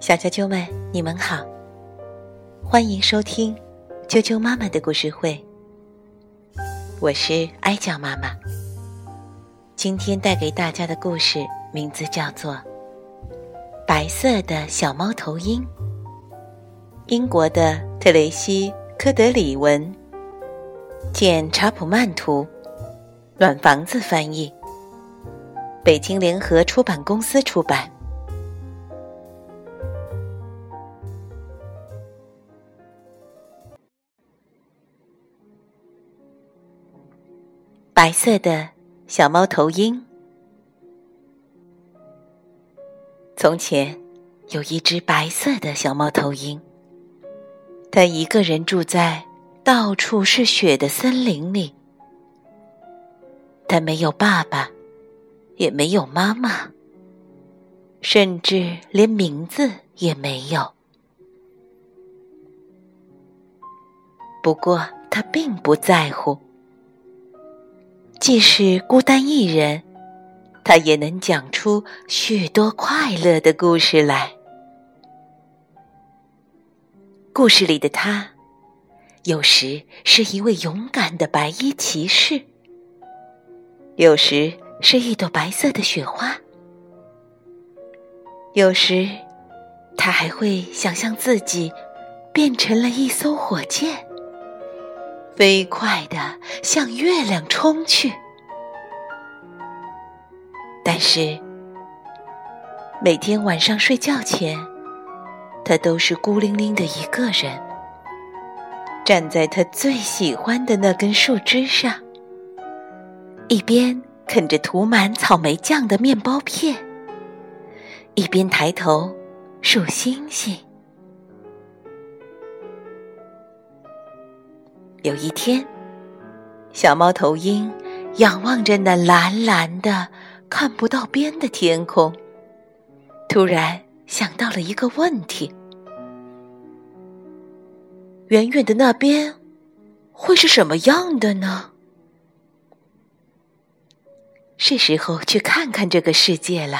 小啾啾们，你们好，欢迎收听啾啾妈妈的故事会。我是哀叫妈妈，今天带给大家的故事名字叫做《白色的小猫头鹰》。英国的特雷西·科德里文，简·查普曼图，暖房子翻译，北京联合出版公司出版。白色的小猫头鹰。从前，有一只白色的小猫头鹰。它一个人住在到处是雪的森林里。它没有爸爸，也没有妈妈，甚至连名字也没有。不过，它并不在乎。即使孤单一人，他也能讲出许多快乐的故事来。故事里的他，有时是一位勇敢的白衣骑士，有时是一朵白色的雪花，有时他还会想象自己变成了一艘火箭。飞快地向月亮冲去，但是每天晚上睡觉前，他都是孤零零的一个人，站在他最喜欢的那根树枝上，一边啃着涂满草莓酱的面包片，一边抬头数星星。有一天，小猫头鹰仰望着那蓝蓝的、看不到边的天空，突然想到了一个问题：远远的那边会是什么样的呢？是时候去看看这个世界了。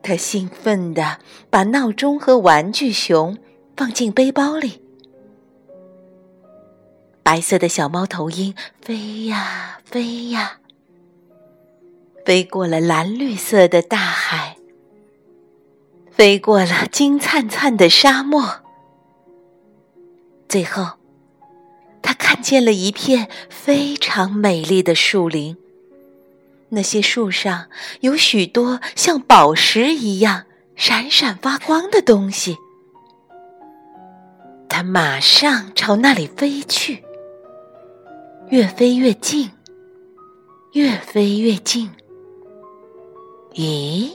他兴奋地把闹钟和玩具熊放进背包里。白色的小猫头鹰飞呀飞呀，飞过了蓝绿色的大海，飞过了金灿灿的沙漠，最后，它看见了一片非常美丽的树林。那些树上有许多像宝石一样闪闪发光的东西。它马上朝那里飞去。越飞越近，越飞越近。咦，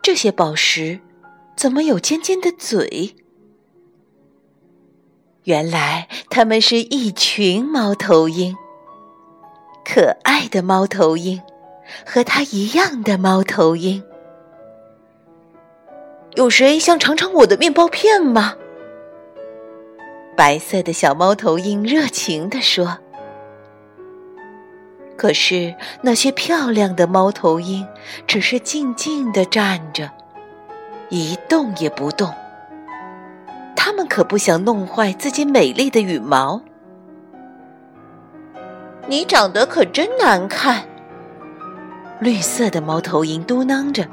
这些宝石怎么有尖尖的嘴？原来它们是一群猫头鹰，可爱的猫头鹰，和它一样的猫头鹰。有谁想尝尝我的面包片吗？白色的小猫头鹰热情地说：“可是那些漂亮的猫头鹰只是静静地站着，一动也不动。它们可不想弄坏自己美丽的羽毛。”你长得可真难看，绿色的猫头鹰嘟囔着：“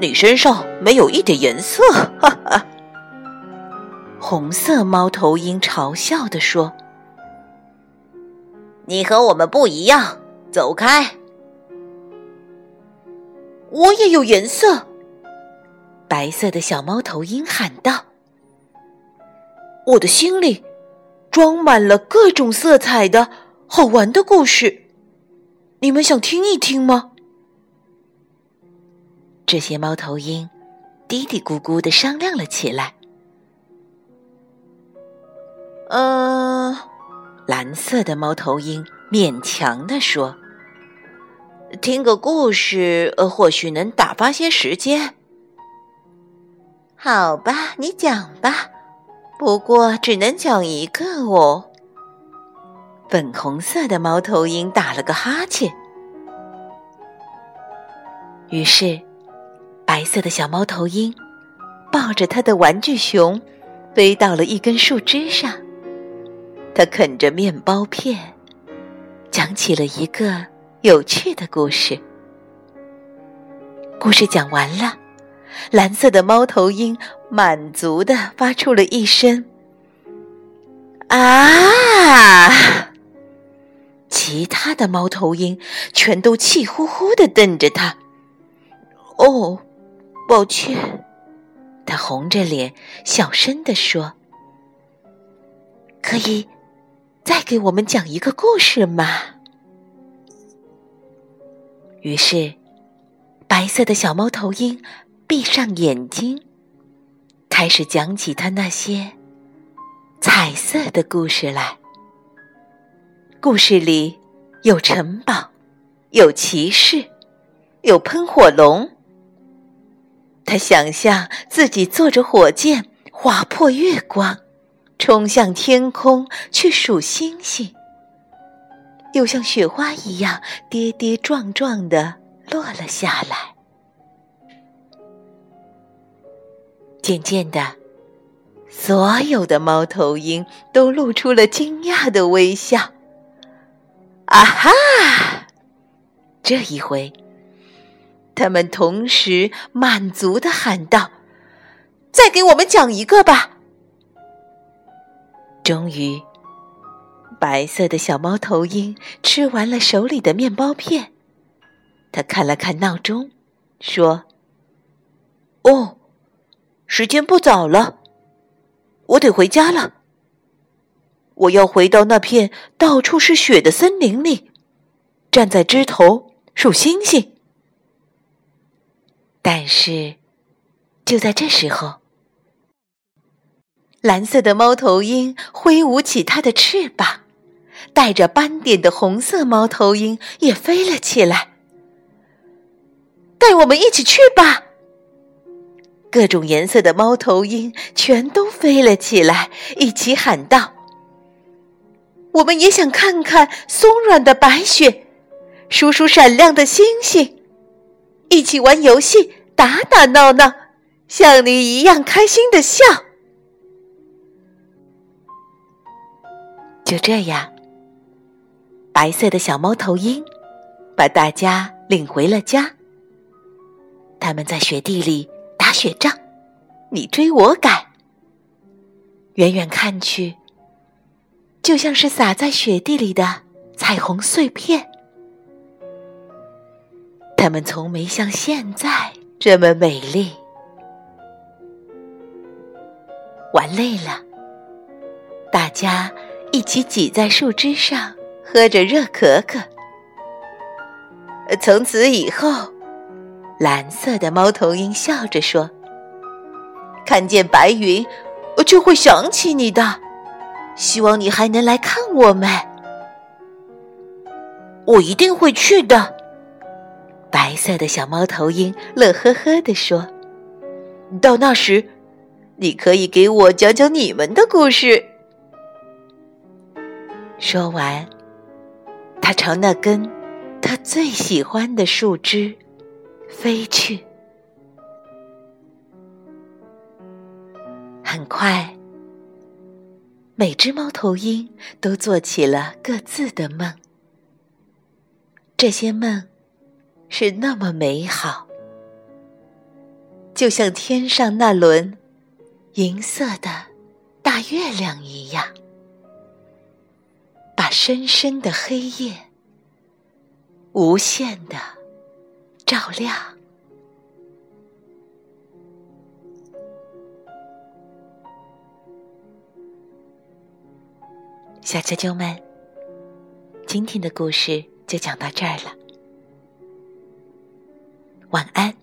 你身上没有一点颜色。”哈哈。红色猫头鹰嘲笑地说：“你和我们不一样，走开！”我也有颜色，白色的小猫头鹰喊道：“我的心里装满了各种色彩的好玩的故事，你们想听一听吗？”这些猫头鹰嘀嘀咕咕的商量了起来。嗯，蓝色的猫头鹰勉强地说：“听个故事，呃，或许能打发些时间。”好吧，你讲吧，不过只能讲一个哦。粉红色的猫头鹰打了个哈欠。于是，白色的小猫头鹰抱着它的玩具熊，飞到了一根树枝上。他啃着面包片，讲起了一个有趣的故事。故事讲完了，蓝色的猫头鹰满足的发出了一声“啊”。其他的猫头鹰全都气呼呼的瞪着他。哦，抱歉，他红着脸小声地说：“可以再给我们讲一个故事吗？”于是，白色的小猫头鹰闭上眼睛，开始讲起他那些彩色的故事来。故事里有城堡，有骑士，有喷火龙。他想象自己坐着火箭划破月光，冲向天空去数星星，又像雪花一样跌跌撞撞的落了下来。渐渐的，所有的猫头鹰都露出了惊讶的微笑。啊哈！这一回，他们同时满足的喊道：“再给我们讲一个吧！”终于，白色的小猫头鹰吃完了手里的面包片，他看了看闹钟，说：“哦，时间不早了，我得回家了。”我要回到那片到处是雪的森林里，站在枝头数星星。但是，就在这时候，蓝色的猫头鹰挥舞起它的翅膀，带着斑点的红色猫头鹰也飞了起来。带我们一起去吧！各种颜色的猫头鹰全都飞了起来，一起喊道。我们也想看看松软的白雪，数数闪亮的星星，一起玩游戏，打打闹闹，像你一样开心的笑。就这样，白色的小猫头鹰把大家领回了家。他们在雪地里打雪仗，你追我赶，远远看去。就像是洒在雪地里的彩虹碎片，它们从没像现在这么美丽。玩累了，大家一起挤在树枝上，喝着热可可。从此以后，蓝色的猫头鹰笑着说：“看见白云，我就会想起你的。”希望你还能来看我们，我一定会去的。白色的小猫头鹰乐呵呵地说：“到那时，你可以给我讲讲你们的故事。”说完，他朝那根他最喜欢的树枝飞去。很快。每只猫头鹰都做起了各自的梦，这些梦是那么美好，就像天上那轮银色的大月亮一样，深深的黑夜无限的照亮。小啾啾们，今天的故事就讲到这儿了，晚安。